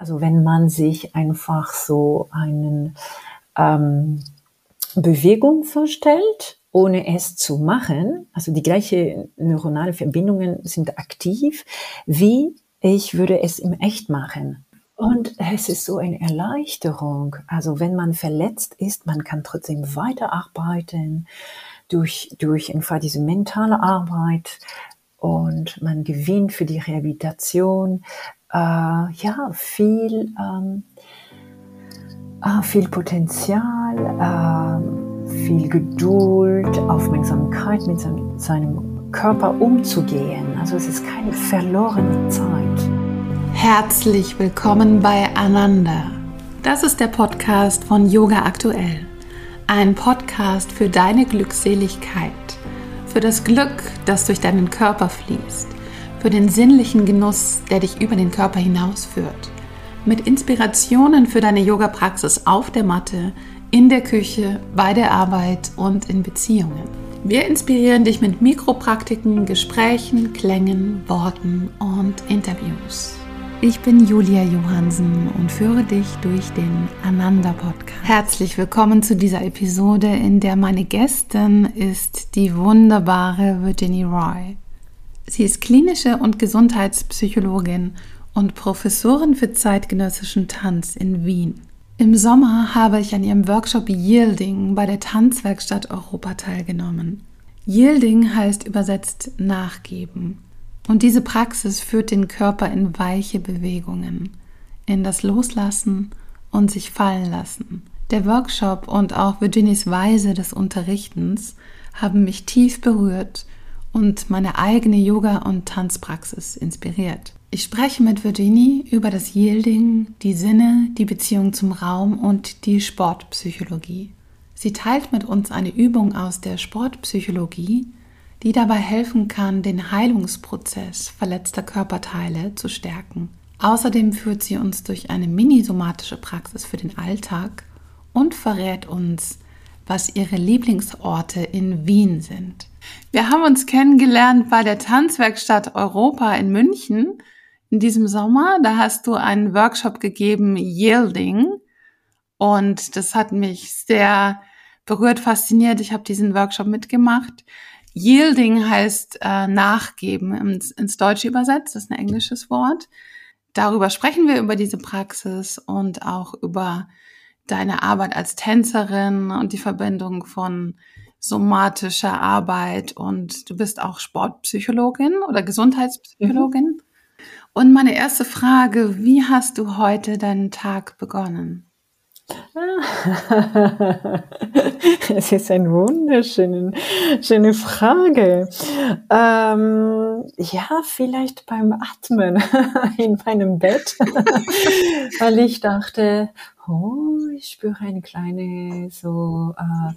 Also wenn man sich einfach so einen ähm, Bewegung vorstellt, ohne es zu machen, also die gleiche neuronale Verbindungen sind aktiv, wie ich würde es im Echt machen. Und es ist so eine Erleichterung. Also wenn man verletzt ist, man kann trotzdem weiterarbeiten durch, durch einfach diese mentale Arbeit und man gewinnt für die Rehabilitation äh, ja viel, ähm, äh, viel Potenzial. Äh, viel Geduld, Aufmerksamkeit mit seinem Körper umzugehen. Also es ist keine verlorene Zeit. Herzlich willkommen bei Ananda. Das ist der Podcast von Yoga Aktuell. Ein Podcast für deine Glückseligkeit, für das Glück, das durch deinen Körper fließt, für den sinnlichen Genuss, der dich über den Körper hinausführt, mit Inspirationen für deine Yoga-Praxis auf der Matte, in der Küche, bei der Arbeit und in Beziehungen. Wir inspirieren dich mit Mikropraktiken, Gesprächen, Klängen, Worten und Interviews. Ich bin Julia Johansen und führe dich durch den Ananda Podcast. Herzlich willkommen zu dieser Episode, in der meine Gästin ist die wunderbare Virginie Roy. Sie ist klinische und Gesundheitspsychologin und Professorin für zeitgenössischen Tanz in Wien. Im Sommer habe ich an ihrem Workshop Yielding bei der Tanzwerkstatt Europa teilgenommen. Yielding heißt übersetzt nachgeben. Und diese Praxis führt den Körper in weiche Bewegungen, in das Loslassen und sich fallen lassen. Der Workshop und auch Virginies Weise des Unterrichtens haben mich tief berührt und meine eigene Yoga- und Tanzpraxis inspiriert. Ich spreche mit Virginie über das Yielding, die Sinne, die Beziehung zum Raum und die Sportpsychologie. Sie teilt mit uns eine Übung aus der Sportpsychologie, die dabei helfen kann, den Heilungsprozess verletzter Körperteile zu stärken. Außerdem führt sie uns durch eine minisomatische Praxis für den Alltag und verrät uns, was ihre Lieblingsorte in Wien sind. Wir haben uns kennengelernt bei der Tanzwerkstatt Europa in München in diesem Sommer. Da hast du einen Workshop gegeben, Yielding. Und das hat mich sehr berührt, fasziniert. Ich habe diesen Workshop mitgemacht. Yielding heißt äh, nachgeben ins, ins Deutsche übersetzt. Das ist ein englisches Wort. Darüber sprechen wir über diese Praxis und auch über deine Arbeit als Tänzerin und die Verbindung von somatischer Arbeit und du bist auch Sportpsychologin oder Gesundheitspsychologin. Mhm. Und meine erste Frage, wie hast du heute deinen Tag begonnen? Es ist eine wunderschöne schöne Frage. Ähm, ja, vielleicht beim Atmen in meinem Bett, weil ich dachte, oh, ich spüre eine kleine so äh,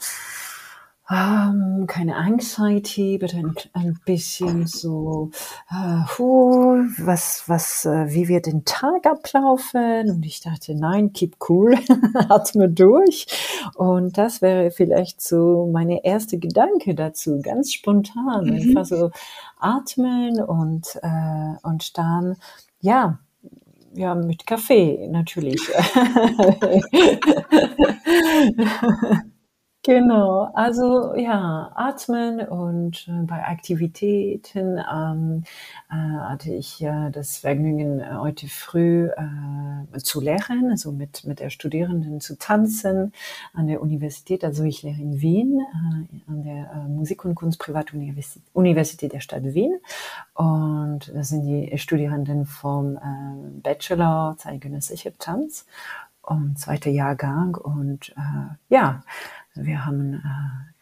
ähm, keine Anxiety, bitte ein, ein bisschen so, äh, huh, was, was, äh, wie wird den Tag ablaufen? Und ich dachte, nein, keep cool, atme durch. Und das wäre vielleicht so meine erste Gedanke dazu, ganz spontan, mhm. einfach so atmen und, äh, und dann, ja, ja, mit Kaffee natürlich. Genau, also ja, atmen und äh, bei Aktivitäten ähm, äh, hatte ich äh, das Vergnügen, äh, heute früh äh, zu lehren, also mit, mit der Studierenden zu tanzen an der Universität. Also ich lehre in Wien, äh, an der äh, Musik- und Kunstprivatuniversität Universität der Stadt Wien. Und das sind die Studierenden vom äh, Bachelor zeitgenössischer Tanz und zweiter Jahrgang. Und äh, ja, wir haben äh,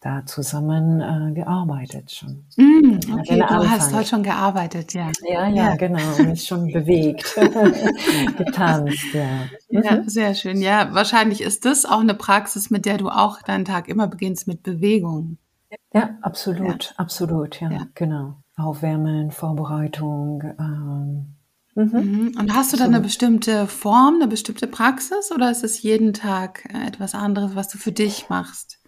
da zusammen äh, gearbeitet schon. Mm, okay, du hast heute schon gearbeitet, ja. Ja, ja, ja. genau, mich schon bewegt, getanzt, ja. Ja, mhm. sehr schön. Ja, wahrscheinlich ist das auch eine Praxis, mit der du auch deinen Tag immer beginnst mit Bewegung. Ja, absolut, ja. absolut, ja, ja, genau. Aufwärmen, Vorbereitung, ähm, Mhm. mhm. Und hast du dann eine bestimmte Form, eine bestimmte Praxis oder ist es jeden Tag äh, etwas anderes, was du für dich machst?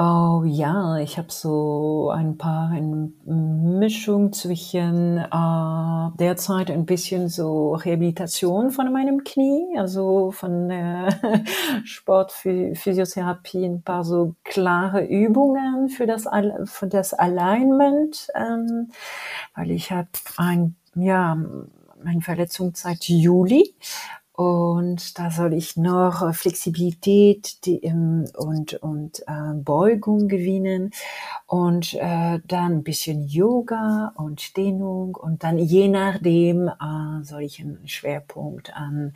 Oh ja, ich habe so ein paar eine Mischung zwischen äh, derzeit ein bisschen so Rehabilitation von meinem Knie, also von äh, Sportphysiotherapie, ein paar so klare Übungen für das, für das Alignment, ähm, weil ich habe ein, ja, meine Verletzung seit Juli und da soll ich noch Flexibilität die, ähm, und, und äh, Beugung gewinnen und äh, dann ein bisschen Yoga und Dehnung und dann je nachdem äh, soll ich einen Schwerpunkt an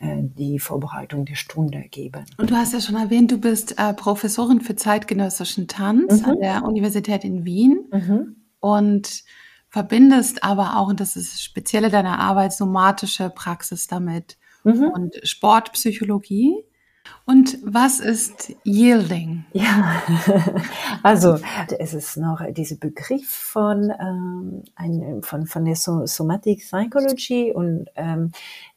äh, die Vorbereitung der Stunde geben. Und du hast ja schon erwähnt, du bist äh, Professorin für zeitgenössischen Tanz mhm. an der Universität in Wien mhm. und verbindest aber auch, und das ist das Spezielle deiner Arbeit, somatische Praxis damit mhm. und Sportpsychologie. Und was ist Yielding? Ja, also es ist noch dieser Begriff von, ähm, ein, von, von der Somatic Psychology und ähm,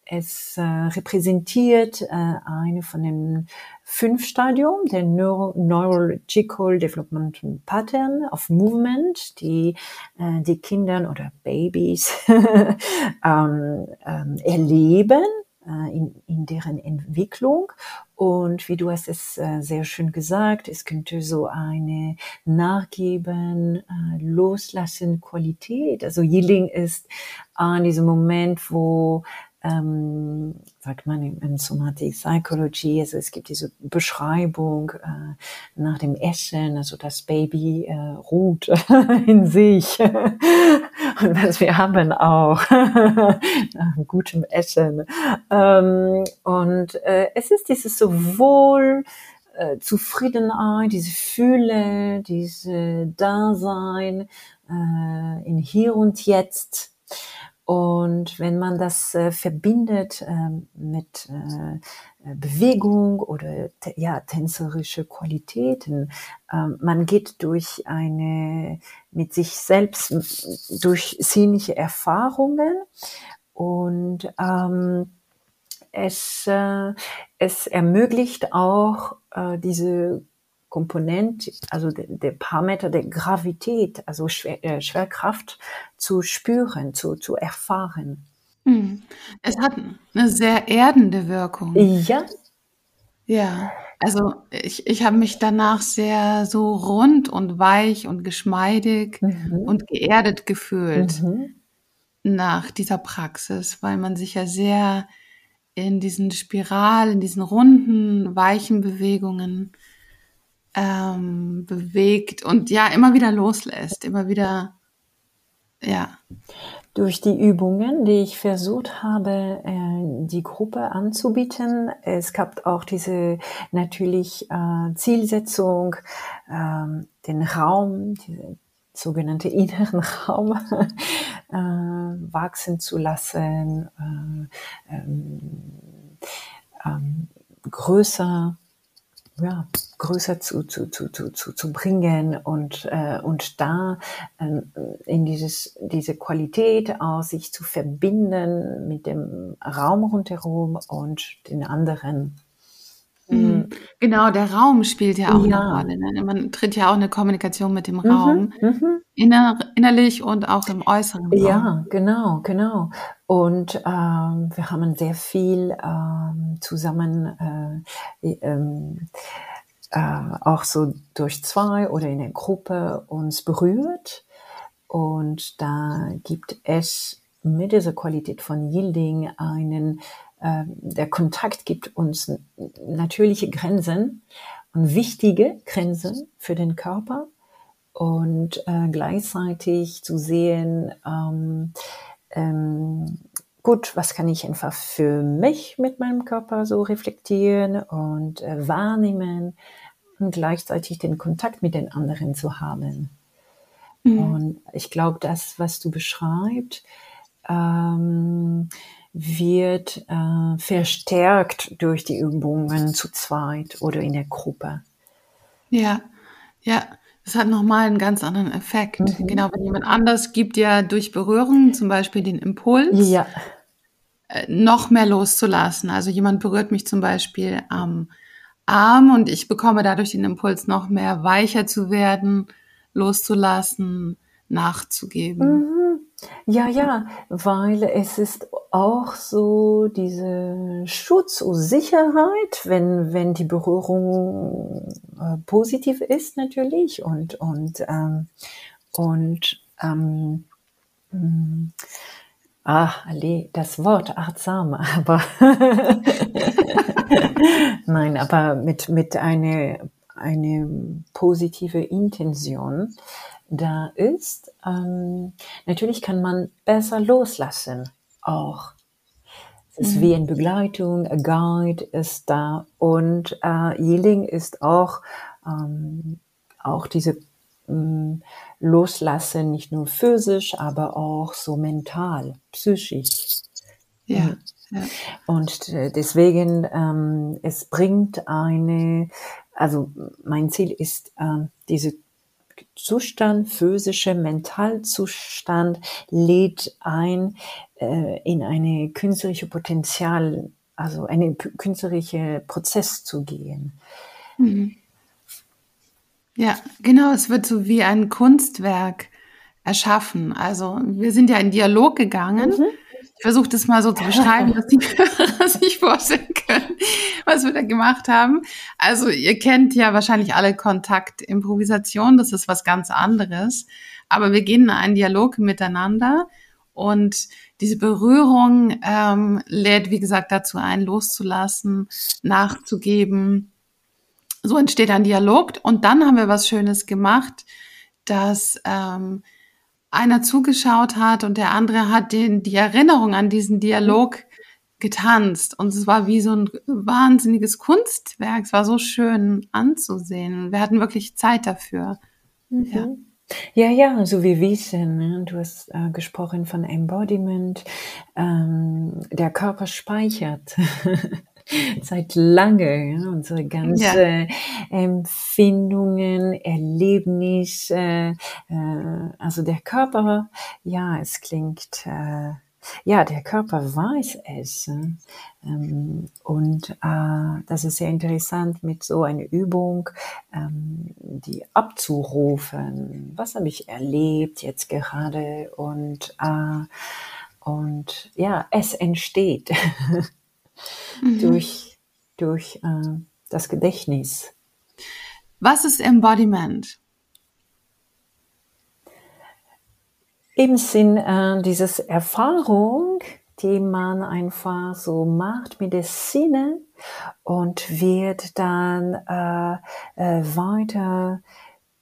es äh, repräsentiert äh, eine von den fünf Stadium der Neuro Neurological Development Pattern of Movement, die äh, die Kinder oder Babys ähm, ähm, erleben äh, in, in deren Entwicklung. Und wie du hast es äh, sehr schön gesagt, es könnte so eine Nachgeben, äh, Loslassen Qualität. Also Yielding ist an diesem Moment, wo ähm, sagt man in, Somatic Psychology, also es gibt diese Beschreibung äh, nach dem Essen, also das Baby äh, ruht in sich und was wir haben auch nach gutem Essen. Ähm, und äh, es ist dieses sowohl äh, Zufriedenheit, diese Fühle, diese Dasein äh, in Hier und Jetzt und wenn man das äh, verbindet äh, mit äh, Bewegung oder ja, tänzerische Qualitäten, ähm, man geht durch eine, mit sich selbst, durch sinnliche Erfahrungen und ähm, es, äh, es ermöglicht auch äh, diese Komponent, also der, der Parameter der Gravität, also Schwer, äh, Schwerkraft zu spüren, zu, zu erfahren. Hm. Es hat eine sehr erdende Wirkung. Ja. Ja, also ich, ich habe mich danach sehr so rund und weich und geschmeidig mhm. und geerdet gefühlt mhm. nach dieser Praxis, weil man sich ja sehr in diesen Spiral, in diesen runden, weichen Bewegungen ähm, bewegt und ja, immer wieder loslässt, immer wieder, ja. Durch die Übungen, die ich versucht habe, äh, die Gruppe anzubieten, es gab auch diese natürlich äh, Zielsetzung, äh, den Raum, diese sogenannte inneren Raum äh, wachsen zu lassen, äh, ähm, ähm, größer ja, größer zu, zu, zu, zu, zu, zu bringen und, äh, und da äh, in dieses, diese Qualität aus sich zu verbinden mit dem Raum rundherum und den anderen. Mhm. mhm. Genau, der Raum spielt ja auch ja. eine Rolle. Ne? Man tritt ja auch eine Kommunikation mit dem mhm, Raum, mhm, inner, innerlich und auch im äußeren Raum. Ja, genau, genau. Und ähm, wir haben sehr viel ähm, zusammen äh, ähm, äh, auch so durch zwei oder in der Gruppe uns berührt. Und da gibt es mit dieser Qualität von Yielding einen ähm, der Kontakt gibt uns natürliche Grenzen und wichtige Grenzen für den Körper und äh, gleichzeitig zu sehen, ähm, ähm, gut, was kann ich einfach für mich mit meinem Körper so reflektieren und äh, wahrnehmen und gleichzeitig den Kontakt mit den anderen zu haben. Mhm. Und ich glaube, das, was du beschreibst, ähm, wird äh, verstärkt durch die Übungen zu zweit oder in der Gruppe. Ja, ja, das hat nochmal einen ganz anderen Effekt. Mhm. Genau, wenn jemand anders gibt ja durch Berührung zum Beispiel den Impuls, ja. äh, noch mehr loszulassen. Also jemand berührt mich zum Beispiel am Arm und ich bekomme dadurch den Impuls, noch mehr weicher zu werden, loszulassen, nachzugeben. Mhm. Ja, ja, weil es ist auch so diese Schutz und Sicherheit, wenn, wenn die Berührung äh, positiv ist natürlich und, und, ähm, und ähm, mh, Ach, Ali, das Wort achtsam, aber nein, aber mit, mit eine, eine positive Intention da ist, ähm, natürlich kann man besser loslassen auch. Es ist mhm. wie eine Begleitung, ein Guide ist da und äh, Yielding ist auch, ähm, auch diese ähm, Loslassen, nicht nur physisch, aber auch so mental, psychisch. Ja. Mhm. ja. Und äh, deswegen, ähm, es bringt eine, also mein Ziel ist, ähm, diese Zustand, physische Mentalzustand lädt ein äh, in eine künstlerische Potenzial, also eine künstlerische Prozess zu gehen. Mhm. Ja, genau, es wird so wie ein Kunstwerk erschaffen. Also wir sind ja in Dialog gegangen. Mhm. Ich versuche das mal so zu beschreiben, dass die Hörer sich vorstellen können, was wir da gemacht haben. Also ihr kennt ja wahrscheinlich alle Kontaktimprovisation, das ist was ganz anderes. Aber wir gehen in einen Dialog miteinander und diese Berührung ähm, lädt, wie gesagt, dazu ein, loszulassen, nachzugeben so entsteht ein Dialog und dann haben wir was Schönes gemacht, dass ähm, einer zugeschaut hat und der andere hat den, die Erinnerung an diesen Dialog getanzt. Und es war wie so ein wahnsinniges Kunstwerk. Es war so schön anzusehen. Wir hatten wirklich Zeit dafür. Mhm. Ja. Ja, ja, so wie Wiesen. Ne? Du hast äh, gesprochen von Embodiment. Ähm, der Körper speichert. seit lange ja, unsere ganzen ja. Empfindungen, Erlebnisse, äh, also der Körper, ja, es klingt, äh, ja, der Körper weiß es. Ähm, und äh, das ist sehr interessant mit so einer Übung, ähm, die abzurufen. Was habe ich erlebt jetzt gerade? Und, äh, und ja, es entsteht. mhm. durch, durch äh, das Gedächtnis. Was ist Embodiment? Im Sinn äh, dieses Erfahrung, die man einfach so macht mit der Sinne und wird dann äh, äh, weiter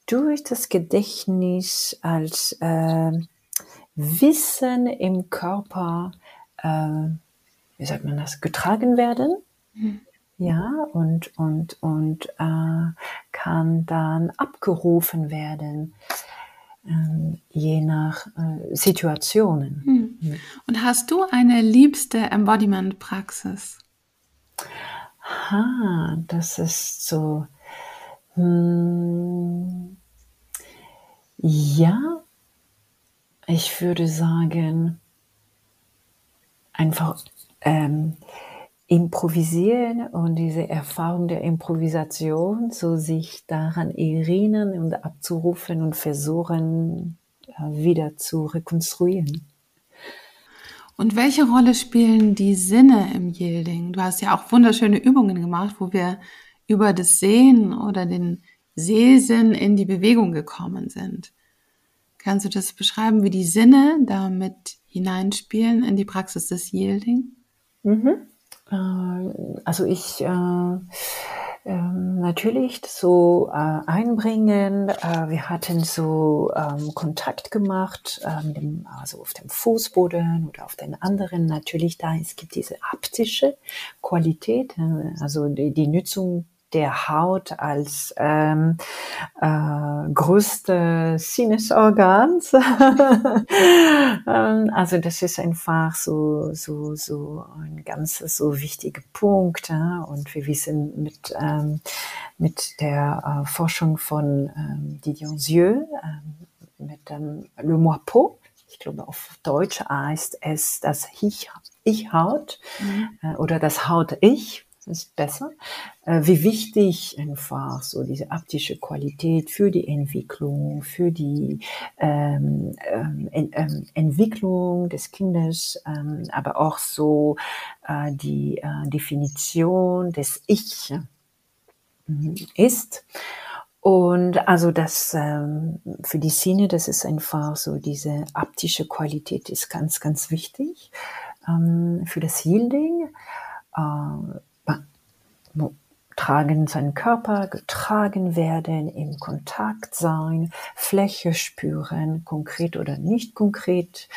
durch das Gedächtnis als äh, Wissen im Körper äh, wie sagt man das, getragen werden. Mhm. Ja, und, und, und äh, kann dann abgerufen werden, äh, je nach äh, Situationen. Mhm. Mhm. Und hast du eine liebste Embodiment-Praxis? Ha, das ist so. Hm, ja, ich würde sagen, einfach ähm, improvisieren und diese Erfahrung der Improvisation, so sich daran erinnern und abzurufen und versuchen, äh, wieder zu rekonstruieren. Und welche Rolle spielen die Sinne im Yielding? Du hast ja auch wunderschöne Übungen gemacht, wo wir über das Sehen oder den Sehsinn in die Bewegung gekommen sind. Kannst du das beschreiben, wie die Sinne damit hineinspielen in die Praxis des Yielding? Mhm. Äh, also ich äh, ähm, natürlich so äh, einbringen. Äh, wir hatten so ähm, Kontakt gemacht, ähm, also auf dem Fußboden oder auf den anderen. Natürlich da es gibt diese haptische Qualität, also die, die Nutzung der Haut als ähm, äh, größte Sinnesorgans. Ähm, also das ist einfach so so so ein ganz so wichtiger Punkt. Ja? Und wir wissen mit ähm, mit der äh, Forschung von ähm, Didier Zieux, äh, mit dem Le Moi Peau, ich glaube auf Deutsch heißt es das Ich, Ich Haut mhm. äh, oder das Haut Ich ist besser. Äh, wie wichtig einfach so diese aptische Qualität für die Entwicklung, für die ähm, ähm, ähm, Entwicklung des Kindes, ähm, aber auch so äh, die äh, Definition des Ich mhm, ist. Und also das ähm, für die Sinne, das ist einfach so diese aptische Qualität ist ganz, ganz wichtig ähm, für das Healing. Äh, tragen seinen Körper, getragen werden, im Kontakt sein, Fläche spüren, konkret oder nicht konkret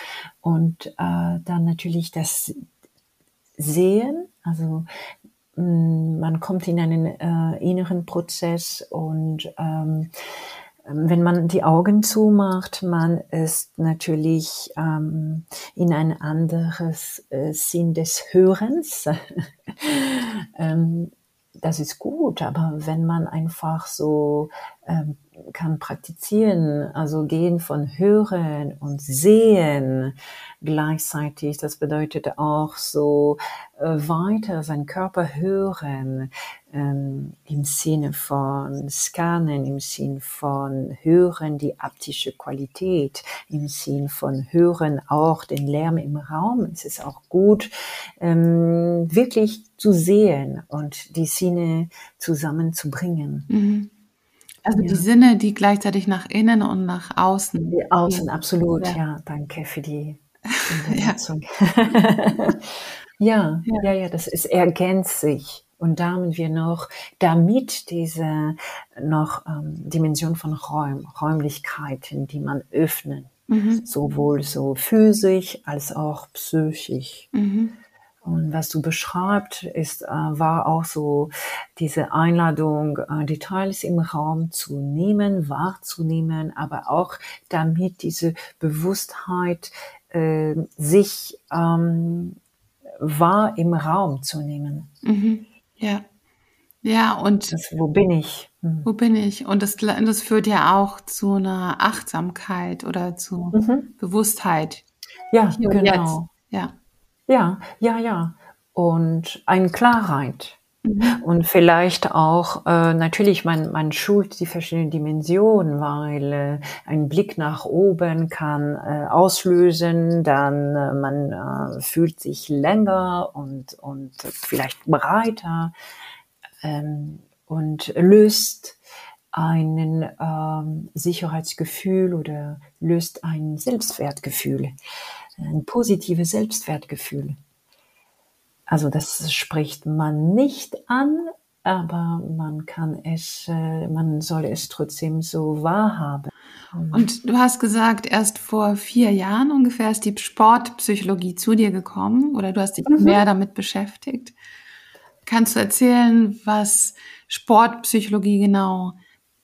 und äh, dann natürlich das Sehen, also mm, man kommt in einen äh, inneren Prozess und ähm, wenn man die Augen zumacht, man ist natürlich ähm, in ein anderes äh, Sinn des Hörens. ähm, das ist gut, aber wenn man einfach so ähm, kann praktizieren, also gehen von Hören und Sehen gleichzeitig, das bedeutet auch so äh, weiter seinen Körper hören, ähm, im Sinne von Scannen, im Sinne von Hören die aptische Qualität, im Sinne von Hören auch den Lärm im Raum. Es ist auch gut, ähm, wirklich zu sehen und die Sinne zusammenzubringen. Mhm. Also ja. die Sinne, die gleichzeitig nach innen und nach außen. Die außen, absolut, ja. ja. Danke für die Unterstützung. ja. ja, ja, ja, das ist ergänzt sich. Und da haben wir noch, damit diese noch ähm, Dimension von Räum, Räumlichkeiten, die man öffnen, mhm. sowohl so physisch als auch psychisch. Mhm. Und was du beschreibst, ist, äh, war auch so diese Einladung, äh, Details im Raum zu nehmen, wahrzunehmen, aber auch damit diese Bewusstheit äh, sich ähm, wahr im Raum zu nehmen. Mhm. Ja. Ja, und das, wo bin ich? Hm. Wo bin ich? Und das, das führt ja auch zu einer Achtsamkeit oder zu mhm. Bewusstheit. Ja, genau. Ja. Ja, ja, ja. Und eine Klarheit. Mhm. Und vielleicht auch, äh, natürlich, man, man schult die verschiedenen Dimensionen, weil äh, ein Blick nach oben kann äh, auslösen, dann äh, man äh, fühlt sich länger und, und vielleicht breiter ähm, und löst einen ähm, Sicherheitsgefühl oder löst ein Selbstwertgefühl, ein positives Selbstwertgefühl. Also das spricht man nicht an, aber man kann es, äh, man soll es trotzdem so wahrhaben. Und du hast gesagt, erst vor vier Jahren ungefähr ist die Sportpsychologie zu dir gekommen oder du hast dich mhm. mehr damit beschäftigt. Kannst du erzählen, was Sportpsychologie genau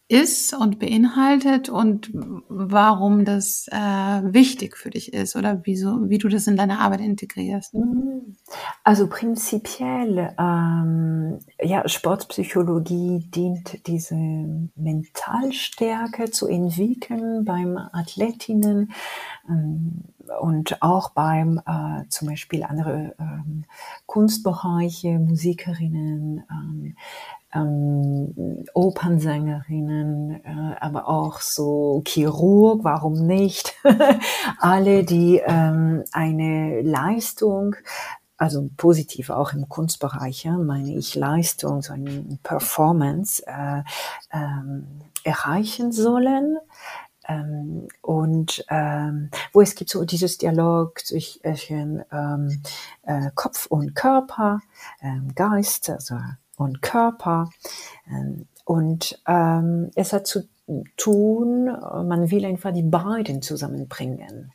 ist und beinhaltet und warum das äh, wichtig für dich ist oder wieso, wie du das in deine Arbeit integrierst. Mhm. Also prinzipiell, ähm, ja, Sportpsychologie dient diese Mentalstärke zu entwickeln beim Athletinnen ähm, und auch beim äh, zum Beispiel andere ähm, Kunstbereiche, Musikerinnen, ähm, Opernsängerinnen, äh, aber auch so Chirurg, warum nicht? Alle, die ähm, eine Leistung, also positiv auch im Kunstbereich, ja, meine ich Leistung, so eine Performance äh, ähm, erreichen sollen. Ähm, und ähm, wo es gibt so dieses Dialog zwischen ähm, äh, Kopf und Körper, ähm, Geist, also und Körper. Ähm, und ähm, es hat zu tun, man will einfach die beiden zusammenbringen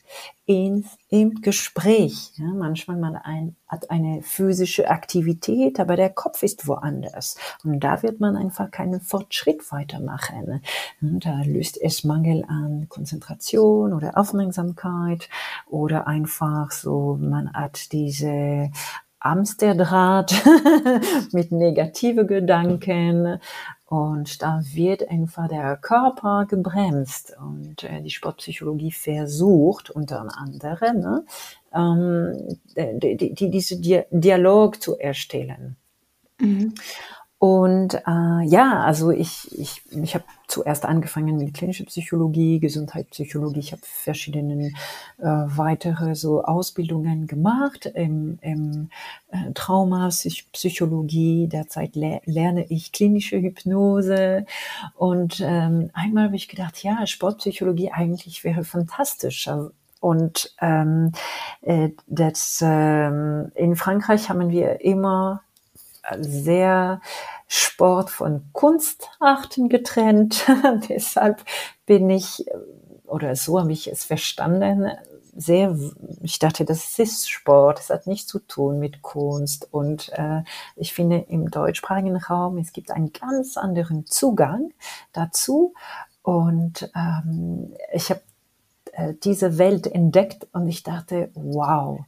in, im Gespräch. Ja, manchmal man ein, hat eine physische Aktivität, aber der Kopf ist woanders. Und da wird man einfach keinen Fortschritt weitermachen. Und da löst es Mangel an Konzentration oder Aufmerksamkeit oder einfach so, man hat diese Amsterdraht mit negative Gedanken und da wird einfach der Körper gebremst und äh, die Sportpsychologie versucht unter anderem ne, ähm, die, die, diese Dialog zu erstellen. Mhm. Und äh, ja, also ich, ich, ich habe zuerst angefangen mit klinischer Psychologie, Gesundheitspsychologie. Ich habe verschiedene äh, weitere so Ausbildungen gemacht im, im äh, Traumapsychologie. Derzeit le lerne ich klinische Hypnose. Und ähm, einmal habe ich gedacht, ja, Sportpsychologie eigentlich wäre fantastisch. Und ähm, äh, das, ähm, in Frankreich haben wir immer sehr Sport von Kunstarten getrennt. Deshalb bin ich, oder so habe ich es verstanden, sehr, ich dachte, das ist Sport, es hat nichts zu tun mit Kunst. Und äh, ich finde, im deutschsprachigen Raum, es gibt einen ganz anderen Zugang dazu. Und ähm, ich habe äh, diese Welt entdeckt und ich dachte, wow,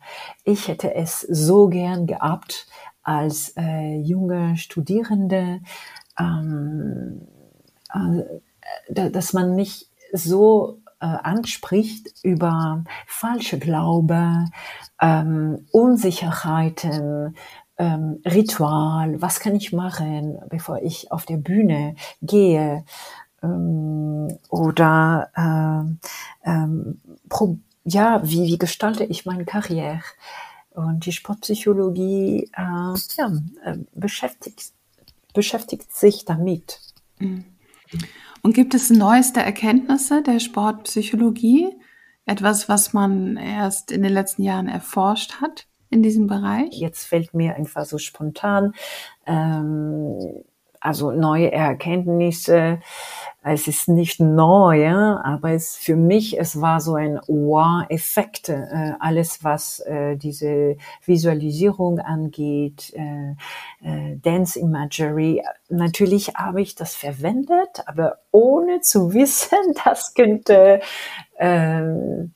ich hätte es so gern gehabt, als äh, junge Studierende, ähm, äh, dass man mich so äh, anspricht über falsche Glaube, ähm, Unsicherheiten, ähm, Ritual, was kann ich machen, bevor ich auf der Bühne gehe ähm, oder äh, ähm, ja, wie, wie gestalte ich meine Karriere? Und die Sportpsychologie äh, ja, äh, beschäftigt, beschäftigt sich damit. Mhm. Und gibt es neueste Erkenntnisse der Sportpsychologie? Etwas, was man erst in den letzten Jahren erforscht hat in diesem Bereich? Jetzt fällt mir einfach so spontan, ähm, also neue Erkenntnisse es ist nicht neu, ja, aber es für mich es war so ein Wow-Effekt. Äh, alles was äh, diese Visualisierung angeht, äh, äh, Dance Imagery. Natürlich habe ich das verwendet, aber ohne zu wissen, das könnte ähm,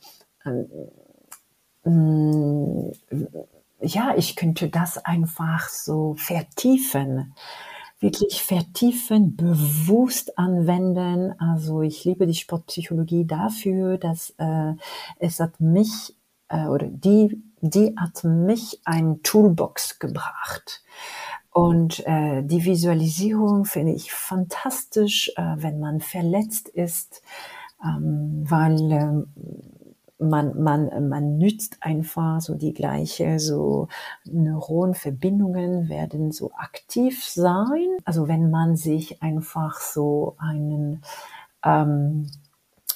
ähm, ja, ich könnte das einfach so vertiefen wirklich vertiefen, bewusst anwenden. Also ich liebe die Sportpsychologie dafür, dass äh, es hat mich äh, oder die, die hat mich ein Toolbox gebracht. Und äh, die Visualisierung finde ich fantastisch, äh, wenn man verletzt ist, ähm, weil äh, man, man, man nützt einfach so die gleiche, so Neuronverbindungen werden so aktiv sein. Also wenn man sich einfach so einen ähm,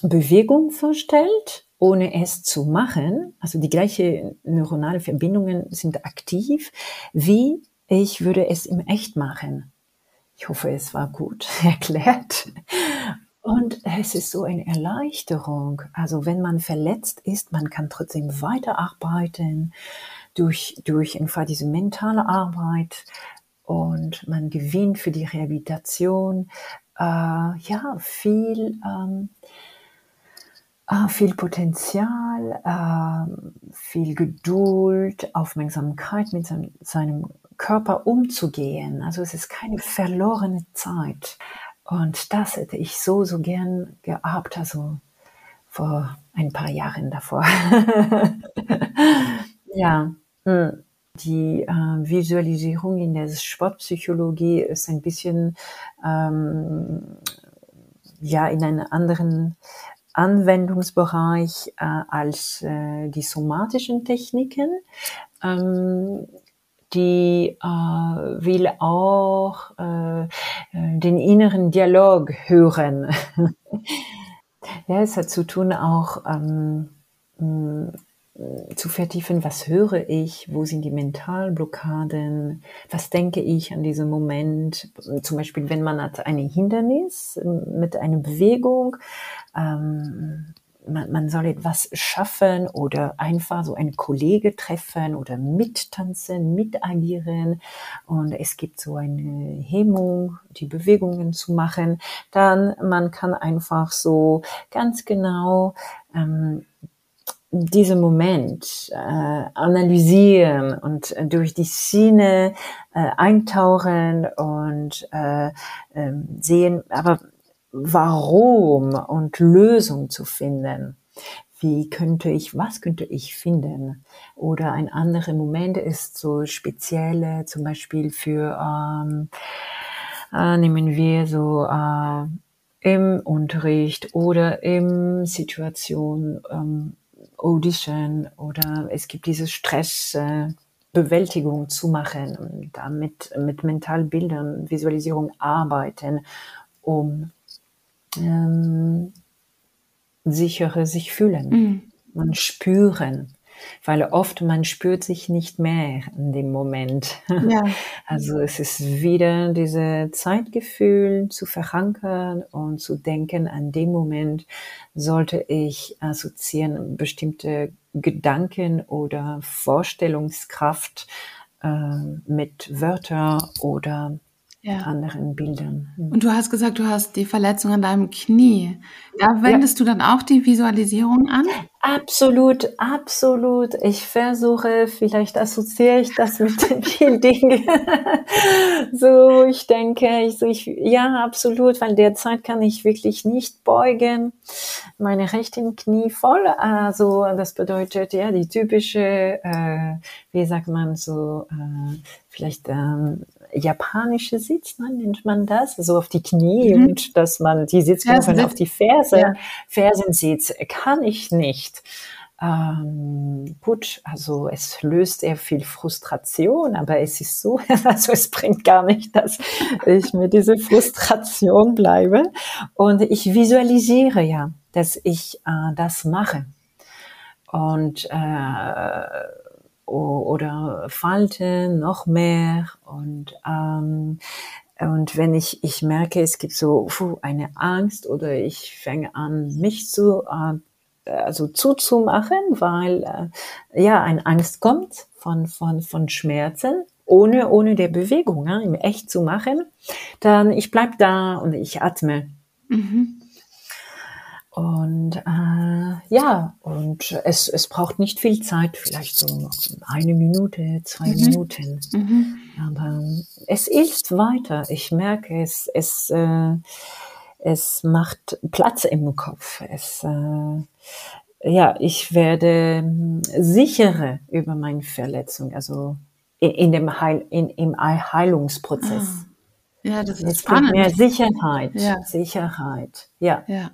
Bewegung vorstellt, ohne es zu machen, also die gleiche neuronale Verbindungen sind aktiv, wie ich würde es im Echt machen. Ich hoffe, es war gut erklärt. Und es ist so eine Erleichterung. Also wenn man verletzt ist, man kann trotzdem weiterarbeiten durch, durch einfach diese mentale Arbeit und man gewinnt für die Rehabilitation äh, ja viel, ähm, äh, viel Potenzial, äh, viel Geduld, Aufmerksamkeit mit seinem, seinem Körper umzugehen. Also es ist keine verlorene Zeit. Und das hätte ich so, so gern gehabt, also vor ein paar Jahren davor. ja, hm. die äh, Visualisierung in der Sportpsychologie ist ein bisschen ähm, ja in einem anderen Anwendungsbereich äh, als äh, die somatischen Techniken. Ähm, die äh, will auch äh, den inneren Dialog hören. ja, es hat zu tun auch ähm, zu vertiefen, was höre ich, wo sind die Mentalblockaden, was denke ich an diesem Moment. Zum Beispiel, wenn man hat ein Hindernis mit einer Bewegung, ähm, man, man soll etwas schaffen oder einfach so einen Kollege treffen oder mittanzen, mitagieren. Und es gibt so eine Hemmung, die Bewegungen zu machen, dann man kann einfach so ganz genau ähm, diesen Moment äh, analysieren und äh, durch die Szene äh, eintauchen und äh, äh, sehen, aber warum und Lösung zu finden. wie könnte ich, was könnte ich finden? Oder ein anderer Moment ist so spezielle, zum Beispiel für, ähm, äh, nehmen wir so äh, im Unterricht oder im Situation ähm, Audition oder es gibt diese Stressbewältigung äh, zu machen damit mit Mentalbildern, Visualisierung arbeiten, um ähm, sichere sich fühlen mhm. und spüren weil oft man spürt sich nicht mehr in dem Moment. Ja. Also es ist wieder diese Zeitgefühl zu verankern und zu denken, an dem Moment sollte ich assoziieren bestimmte Gedanken oder Vorstellungskraft äh, mit Wörter oder ja. anderen Bildern. Hm. Und du hast gesagt, du hast die Verletzung an deinem Knie. Da wendest ja. du dann auch die Visualisierung an? Absolut, absolut. Ich versuche, vielleicht assoziiere ich das mit den vielen Dingen. so, ich denke, ich, so ich, ja, absolut, weil derzeit kann ich wirklich nicht beugen. Meine rechten Knie voll. Also, das bedeutet, ja, die typische, äh, wie sagt man so, äh, vielleicht ähm, japanische Sitz, ne, nennt man das, so auf die Knie mhm. und dass man die Sitzgruppen ja, auf die Ferse, ja. Fersensitz kann ich nicht. Ähm, gut, also es löst sehr viel Frustration, aber es ist so, also es bringt gar nicht, dass ich mit dieser Frustration bleibe und ich visualisiere ja, dass ich äh, das mache und äh, oder Falte noch mehr und ähm, und wenn ich ich merke, es gibt so puh, eine Angst oder ich fange an mich zu äh, also zuzumachen, weil äh, ja eine Angst kommt von von von Schmerzen ohne ohne der Bewegung, ja, im echt zu machen, dann ich bleib da und ich atme. Mhm. Und äh, ja, und es, es braucht nicht viel Zeit, vielleicht so eine Minute, zwei mhm. Minuten. Mhm. Aber es hilft weiter. Ich merke, es, es, äh, es macht Platz im Kopf. Es, äh, ja, ich werde sicherer über meine Verletzung, also in, in dem Heil, in, im Heilungsprozess. Ah. Ja, das ist es spannend. Mehr Sicherheit, ja. Sicherheit, ja. ja.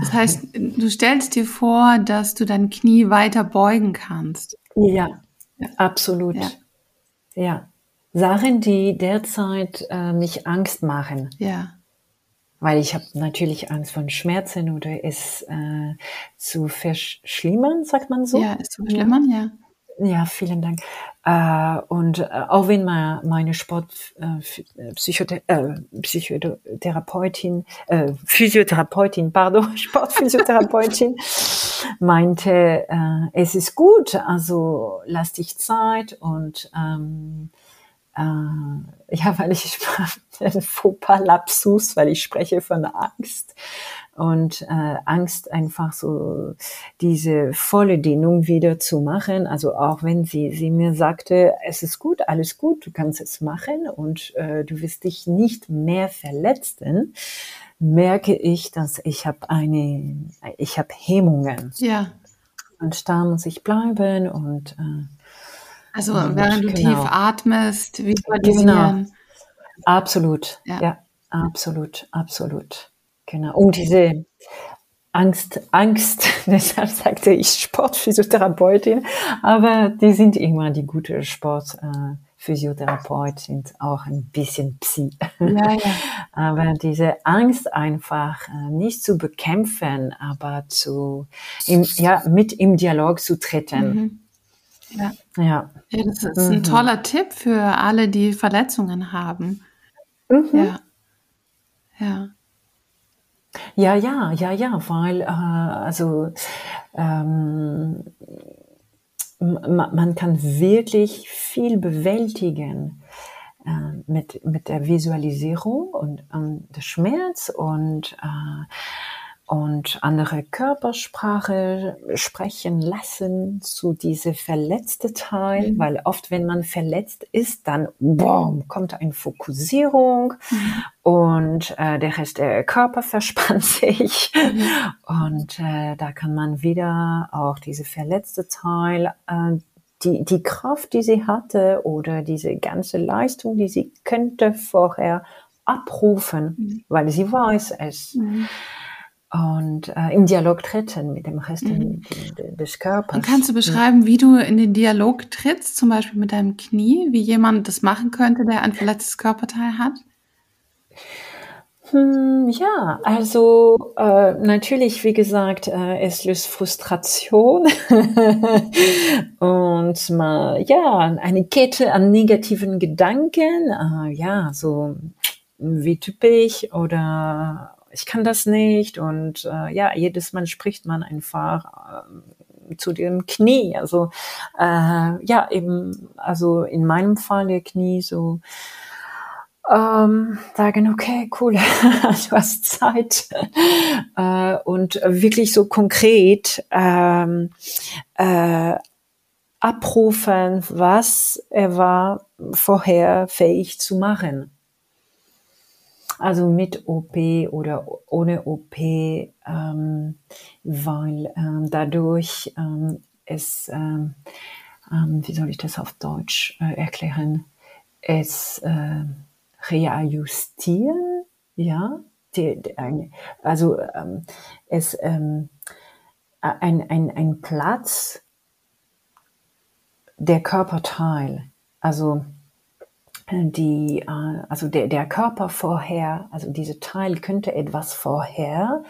Das heißt, du stellst dir vor, dass du dein Knie weiter beugen kannst. Ja, ja. absolut. Ja. ja. Sachen, die derzeit äh, mich Angst machen. Ja. Weil ich habe natürlich Angst von Schmerzen oder es äh, zu verschlimmern, sagt man so. Ja, es zu verschlimmern, ja. Ja, vielen Dank. Äh, und äh, auch wenn mal meine Sportpsychotherapeutin, äh, äh, Psychotherapeutin, äh, Physiotherapeutin, pardon, Sportphysiotherapeutin meinte, äh, es ist gut, also lass dich Zeit und ähm, äh, ja, weil ich ein Fauxpas-Lapsus, weil ich spreche von Angst und äh, Angst einfach so diese volle Dehnung wieder zu machen. Also auch wenn sie, sie mir sagte, es ist gut, alles gut, du kannst es machen und äh, du wirst dich nicht mehr verletzen, merke ich, dass ich habe eine, ich habe Hemmungen. Ja. Und da muss ich bleiben und äh, also während du genau. tief atmest, visualisieren. Genau. Absolut, ja. ja, absolut, absolut. Genau. Und diese Angst, Angst, deshalb sagte ich Sportphysiotherapeutin, aber die sind immer die gute Sportphysiotherapeut, sind auch ein bisschen Psi. Ja, ja. Aber diese Angst einfach äh, nicht zu bekämpfen, aber zu, im, ja, mit im Dialog zu treten. Mhm. Ja. ja. ja. das ist ein mhm. toller Tipp für alle, die Verletzungen haben. Mhm. Ja. Ja. Ja, ja, ja, ja, weil äh, also ähm, man kann wirklich viel bewältigen äh, mit, mit der Visualisierung und ähm, der Schmerz und, äh, und andere Körpersprache sprechen lassen zu diese verletzte Teil, mhm. weil oft, wenn man verletzt ist, dann boom, kommt eine Fokussierung mhm. und äh, der Rest der Körper verspannt sich mhm. und äh, da kann man wieder auch diese verletzte Teil äh, die, die Kraft, die sie hatte oder diese ganze Leistung, die sie könnte vorher abrufen, mhm. weil sie weiß es. Und äh, im Dialog treten mit dem Rest mhm. des Körpers. Und kannst du beschreiben, wie du in den Dialog trittst, zum Beispiel mit deinem Knie, wie jemand das machen könnte, der ein verletztes Körperteil hat? Hm, ja, also äh, natürlich, wie gesagt, äh, es löst Frustration und mal, ja, eine Kette an negativen Gedanken, äh, ja, so wie typisch oder ich kann das nicht und äh, ja, jedes Mal spricht man einfach äh, zu dem Knie. Also äh, ja, eben, also in meinem Fall der Knie so ähm, sagen, okay, cool, du hast Zeit äh, und wirklich so konkret ähm, äh, abrufen, was er war vorher fähig zu machen. Also mit OP oder ohne OP, ähm, weil ähm, dadurch ähm, es, ähm, ähm, wie soll ich das auf Deutsch äh, erklären, es äh, reajustieren, ja, die, die, ein, also ähm, es ähm, ein, ein, ein Platz der Körperteil, also die, äh, also der, der Körper vorher, also diese Teil könnte etwas vorher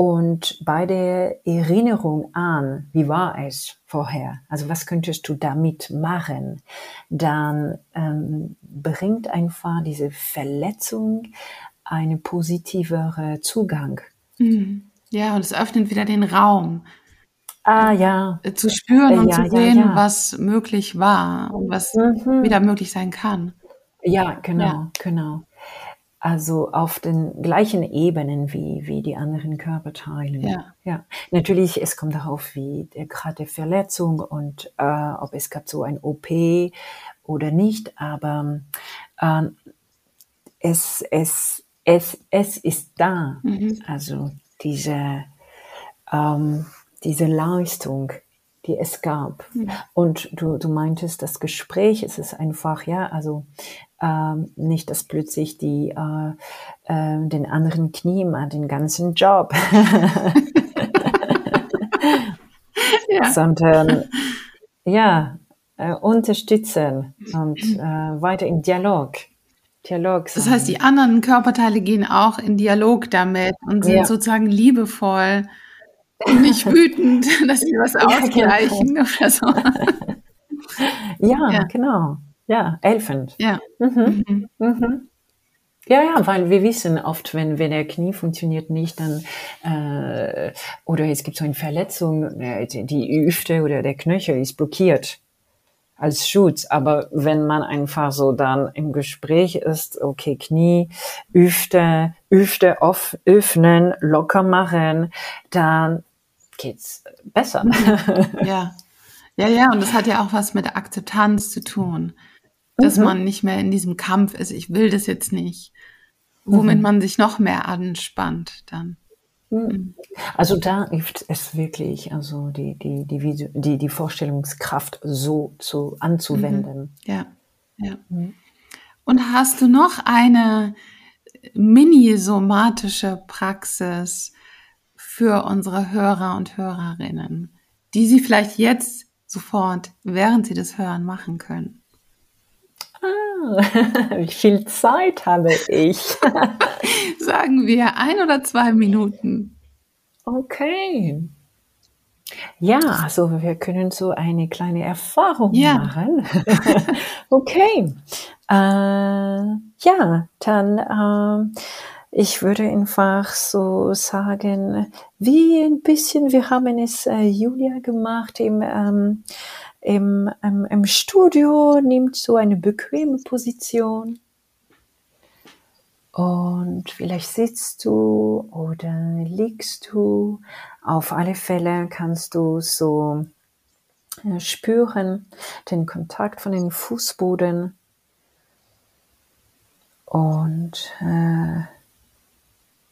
und bei der Erinnerung an, wie war es vorher, also was könntest du damit machen, dann ähm, bringt einfach diese Verletzung eine positivere Zugang. Mhm. Ja, und es öffnet wieder den Raum. Ah ja. Zu spüren und ja, zu sehen, ja, ja. was möglich war und was mhm. wieder möglich sein kann. Ja, genau, ja. genau. Also auf den gleichen Ebenen wie, wie die anderen Körperteile. Ja. ja. Natürlich, es kommt darauf, wie der Grad der Verletzung und äh, ob es gab so ein OP oder nicht, aber äh, es, es, es, es ist da. Mhm. Also diese, ähm, diese Leistung, die es gab. Mhm. Und du, du meintest, das Gespräch, es ist einfach, ja, also ähm, nicht, dass plötzlich die äh, äh, den anderen Knie mal den ganzen Job, ja. sondern ja, äh, unterstützen und äh, weiter im Dialog. Dialog sein. Das heißt, die anderen Körperteile gehen auch in Dialog damit und sind ja. sozusagen liebevoll nicht wütend, dass sie was ausgleichen ja, genau. oder so. ja, ja, genau. Ja, helfend. Ja. Mhm. Mhm. Mhm. Ja, ja, weil wir wissen oft, wenn, wenn der Knie funktioniert nicht, dann äh, oder es gibt so eine Verletzung, äh, die Hüfte oder der Knöchel ist blockiert als Schutz. Aber wenn man einfach so dann im Gespräch ist, okay, Knie, Hüfte, Hüfte off, öffnen, locker machen, dann geht's besser. Mhm. Ja. Ja, ja, und das hat ja auch was mit Akzeptanz zu tun, dass mhm. man nicht mehr in diesem Kampf ist, ich will das jetzt nicht, womit mhm. man sich noch mehr anspannt dann. Mhm. mhm. Also da hilft es wirklich, also die, die, die, die, die Vorstellungskraft so zu anzuwenden. Mhm. Ja, ja. Und hast du noch eine mini-somatische Praxis, für unsere Hörer und Hörerinnen, die sie vielleicht jetzt sofort, während sie das hören, machen können? Ah, wie viel Zeit habe ich? Sagen wir ein oder zwei Minuten. Okay. Ja, also wir können so eine kleine Erfahrung ja. machen. okay. Äh, ja, dann äh, ich würde einfach so sagen, wie ein bisschen, wir haben es äh, Julia gemacht im, ähm, im, ähm, im Studio, nimmt so eine bequeme Position. Und vielleicht sitzt du oder liegst du. Auf alle Fälle kannst du so äh, spüren den Kontakt von den Fußboden und äh,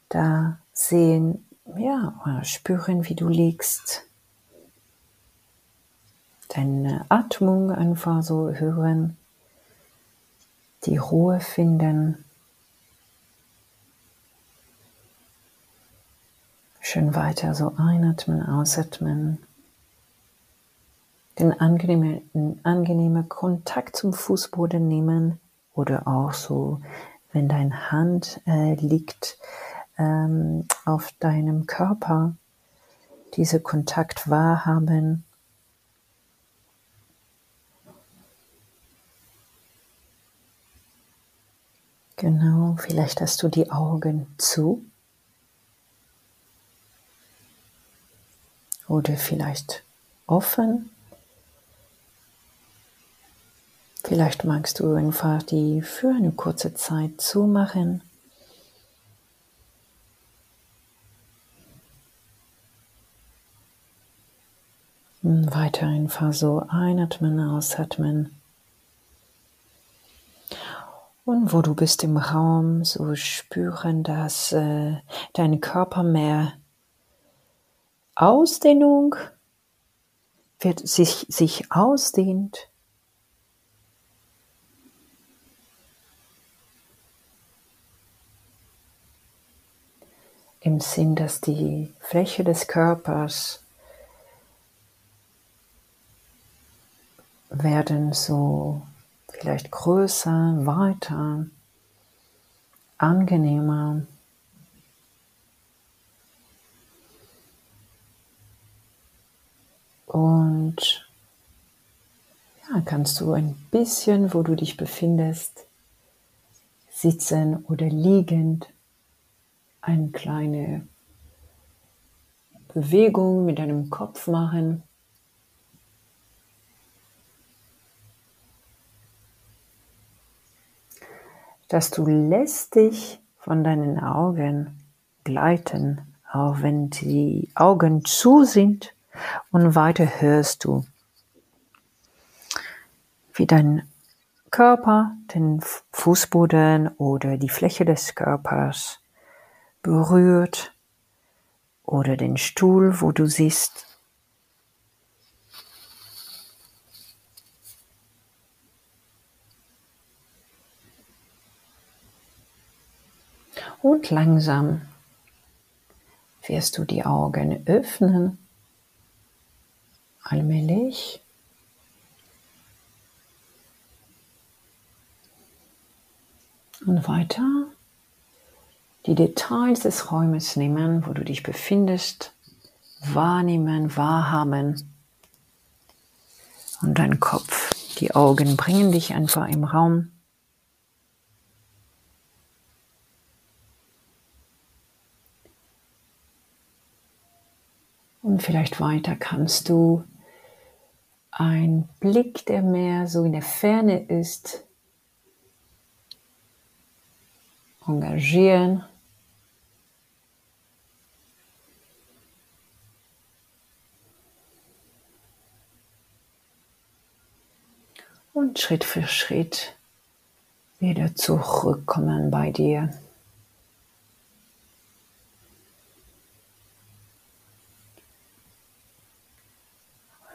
da sehen, ja, spüren, wie du liegst. Deine Atmung einfach so hören, die Ruhe finden. Schön weiter so einatmen, ausatmen. Den angenehmen, angenehmen Kontakt zum Fußboden nehmen oder auch so, wenn deine Hand äh, liegt ähm, auf deinem Körper, diese Kontakt wahrhaben. Genau, vielleicht hast du die Augen zu. Oder vielleicht offen. Vielleicht magst du einfach die für eine kurze Zeit zumachen. Weiter einfach so einatmen, ausatmen. Und wo du bist im Raum, so spüren, dass äh, dein Körper mehr Ausdehnung wird sich, sich ausdehnt im Sinn, dass die Fläche des Körpers werden so vielleicht größer, weiter, angenehmer. Und ja, kannst du ein bisschen, wo du dich befindest, sitzen oder liegend eine kleine Bewegung mit deinem Kopf machen. Dass du lässt dich von deinen Augen gleiten, auch wenn die Augen zu sind und weiter hörst du, wie dein Körper den Fußboden oder die Fläche des Körpers berührt oder den Stuhl, wo du siehst. Und langsam wirst du die Augen öffnen, allmählich. Und weiter die Details des Räumes nehmen, wo du dich befindest, wahrnehmen, wahrhaben und dein Kopf, die Augen bringen dich einfach im Raum. Und vielleicht weiter kannst du ein Blick, der mehr so in der Ferne ist, engagieren und Schritt für Schritt wieder zurückkommen bei dir.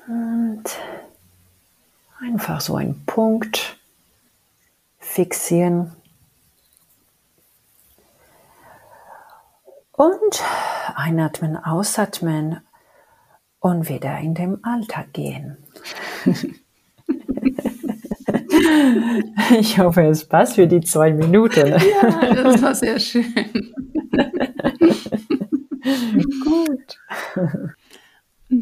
Und einfach so einen Punkt fixieren. Und einatmen, ausatmen und wieder in den Alltag gehen. Ich hoffe, es passt für die zwei Minuten. Ja, das war sehr schön. Gut.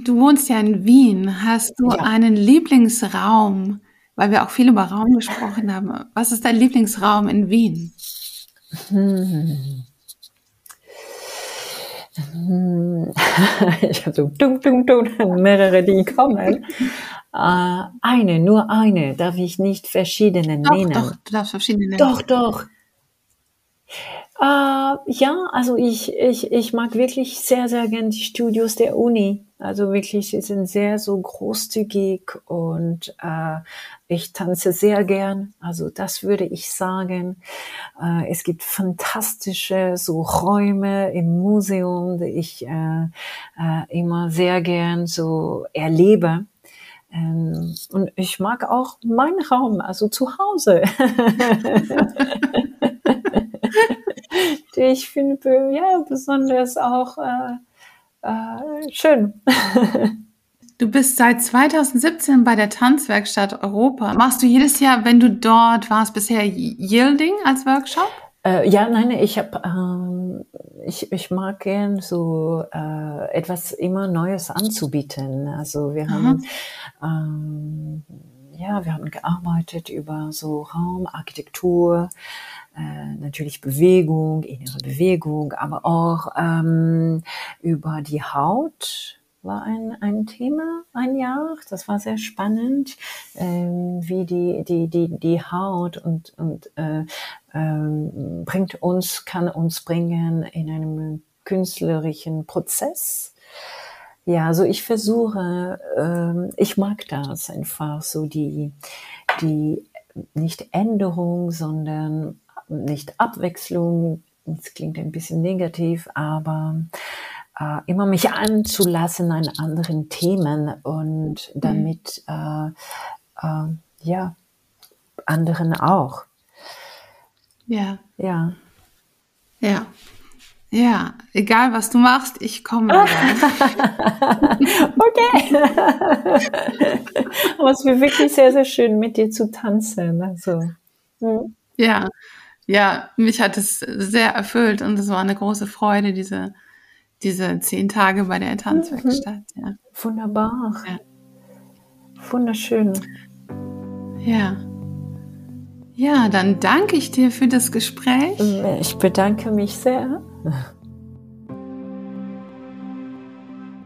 Du wohnst ja in Wien. Hast du ja. einen Lieblingsraum? Weil wir auch viel über Raum gesprochen haben. Was ist dein Lieblingsraum in Wien? Hm. Ich habe so dum, dum, dum, mehrere, die kommen. Äh, eine, nur eine, darf ich nicht verschiedene doch, nennen. Doch, du darfst verschiedene nennen. Doch, doch. Äh, ja, also ich, ich, ich mag wirklich sehr, sehr gern die Studios der Uni. Also wirklich, sie sind sehr so großzügig und äh, ich tanze sehr gern. Also das würde ich sagen. Äh, es gibt fantastische so Räume im Museum, die ich äh, äh, immer sehr gern so erlebe. Ähm, und ich mag auch meinen Raum, also zu Hause. ich finde ja besonders auch äh, äh, schön. Du bist seit 2017 bei der Tanzwerkstatt Europa. Machst du jedes Jahr, wenn du dort warst, bisher Yielding als Workshop? Äh, ja, nein, ich habe, ähm, ich, ich mag gern so äh, etwas immer Neues anzubieten. Also wir haben, ähm, ja, wir haben gearbeitet über so Raumarchitektur, äh, natürlich Bewegung, innere Bewegung, aber auch ähm, über die Haut war ein, ein Thema ein Jahr. Das war sehr spannend, ähm, wie die, die, die, die Haut und, und äh, ähm, bringt uns, kann uns bringen in einem künstlerischen Prozess. Ja, also ich versuche, ähm, ich mag das einfach so die, die nicht Änderung, sondern nicht Abwechslung, das klingt ein bisschen negativ, aber äh, immer mich anzulassen an anderen Themen und mhm. damit mhm. äh, äh, ja anderen auch. Ja. Ja. Ja. Ja, egal was du machst, ich komme. okay. Aber es wirklich sehr, sehr schön, mit dir zu tanzen. Also. Mhm. Ja, ja, mich hat es sehr erfüllt und es war eine große Freude, diese, diese zehn Tage bei der Tanzwerkstatt. Mhm. Ja. Wunderbar. Ja. Wunderschön. Ja. Ja, dann danke ich dir für das Gespräch. Ich bedanke mich sehr.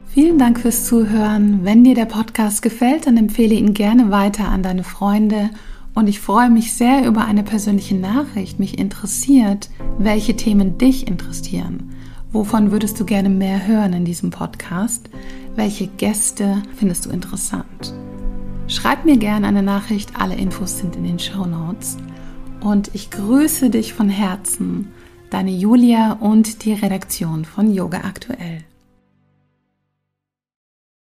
Vielen Dank fürs Zuhören. Wenn dir der Podcast gefällt, dann empfehle ihn gerne weiter an deine Freunde und ich freue mich sehr über eine persönliche Nachricht. Mich interessiert, welche Themen dich interessieren. Wovon würdest du gerne mehr hören in diesem Podcast? Welche Gäste findest du interessant? Schreib mir gerne eine Nachricht. Alle Infos sind in den Show Notes. Und ich grüße dich von Herzen, deine Julia und die Redaktion von Yoga Aktuell.